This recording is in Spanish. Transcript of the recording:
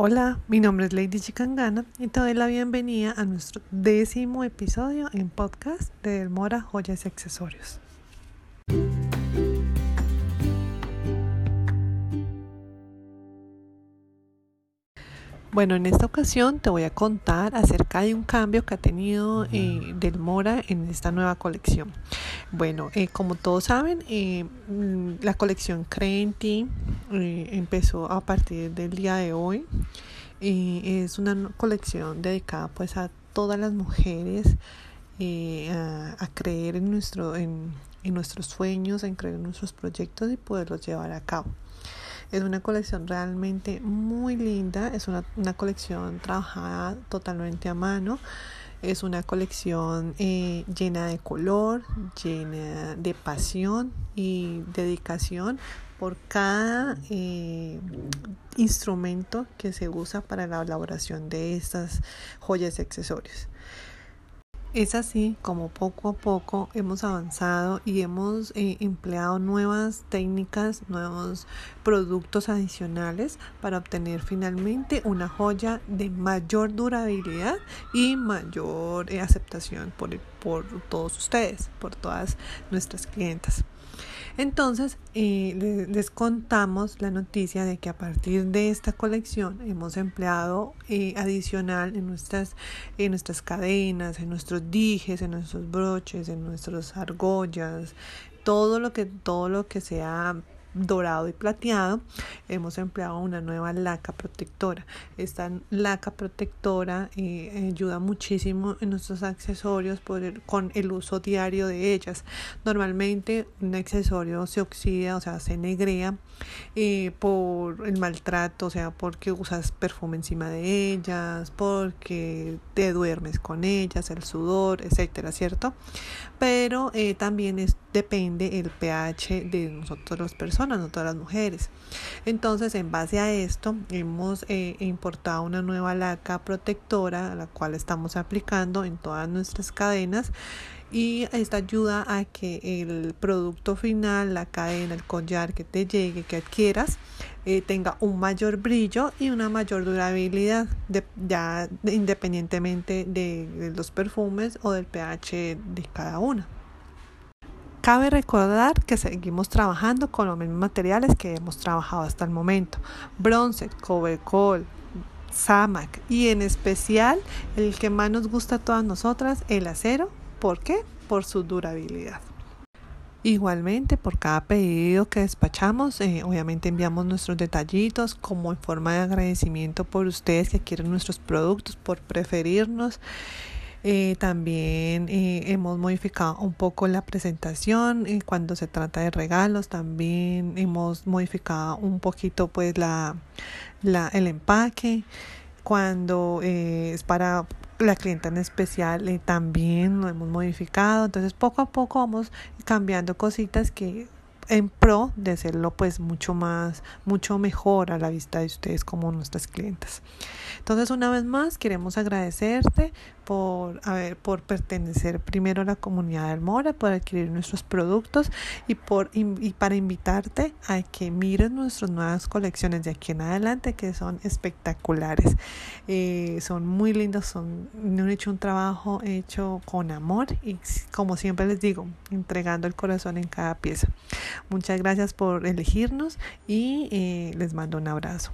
Hola, mi nombre es Lady Chicangana y te doy la bienvenida a nuestro décimo episodio en podcast de Mora Joyas y Accesorios. Bueno, en esta ocasión te voy a contar acerca de un cambio que ha tenido eh, Del Mora en esta nueva colección. Bueno, eh, como todos saben, eh, mm, la colección Crenti empezó a partir del día de hoy. es una colección dedicada pues a todas las mujeres a, creer en, nuestro, en nuestros sueños, en creer en nuestros proyectos y poderlos llevar a cabo. Es una colección realmente muy linda, es una, colección trabajada totalmente a mano. Es una colección eh, llena de color, llena de pasión y dedicación por cada eh, instrumento que se usa para la elaboración de estas joyas y accesorios. Es así como poco a poco hemos avanzado y hemos eh, empleado nuevas técnicas, nuevos productos adicionales para obtener finalmente una joya de mayor durabilidad y mayor eh, aceptación por, por todos ustedes, por todas nuestras clientas. Entonces, eh, les contamos la noticia de que a partir de esta colección hemos empleado eh, adicional en nuestras, en nuestras cadenas, en nuestros dijes, en nuestros broches, en nuestras argollas, todo lo que, todo lo que sea dorado y plateado, hemos empleado una nueva laca protectora. Esta laca protectora eh, ayuda muchísimo en nuestros accesorios con el uso diario de ellas. Normalmente un accesorio se oxida, o sea, se negrea eh, por el maltrato, o sea, porque usas perfume encima de ellas, porque te duermes con ellas, el sudor, etcétera, ¿cierto? Pero eh, también depende el pH de nosotros las personas, no todas las mujeres. Entonces, en base a esto, hemos eh, importado una nueva laca protectora, la cual estamos aplicando en todas nuestras cadenas y esta ayuda a que el producto final, la cadena, el collar que te llegue, que adquieras, eh, tenga un mayor brillo y una mayor durabilidad, ya independientemente de, los perfumes o del pH de cada una. Cabe recordar que seguimos trabajando con los mismos materiales que hemos trabajado hasta el momento. Bronce, covercol, Samac y en especial el que más nos gusta a todas nosotras, el acero ¿Por qué? Por su durabilidad. Igualmente, por cada pedido que despachamos, eh, obviamente enviamos nuestros detallitos como en forma de agradecimiento por ustedes que quieren nuestros productos, por preferirnos. Eh, también eh, hemos modificado un poco la presentación cuando se trata de regalos. También hemos modificado un poquito pues la, la el empaque cuando es para la clienta en especial eh, también lo hemos modificado. Entonces poco a poco vamos cambiando cositas que en pro de hacerlo pues mucho más, mucho mejor a la vista de ustedes como nuestras clientes. Entonces una vez más queremos agradecerte por, a por pertenecer primero a la comunidad del Mora, por adquirir nuestros productos y, por, y para invitarte a que mires nuestras nuevas colecciones de aquí en adelante que son espectaculares. Eh, son muy lindos, son, han hecho un trabajo hecho con amor y como siempre les digo, entregando el corazón en cada pieza. Muchas gracias por elegirnos y eh, les mando un abrazo.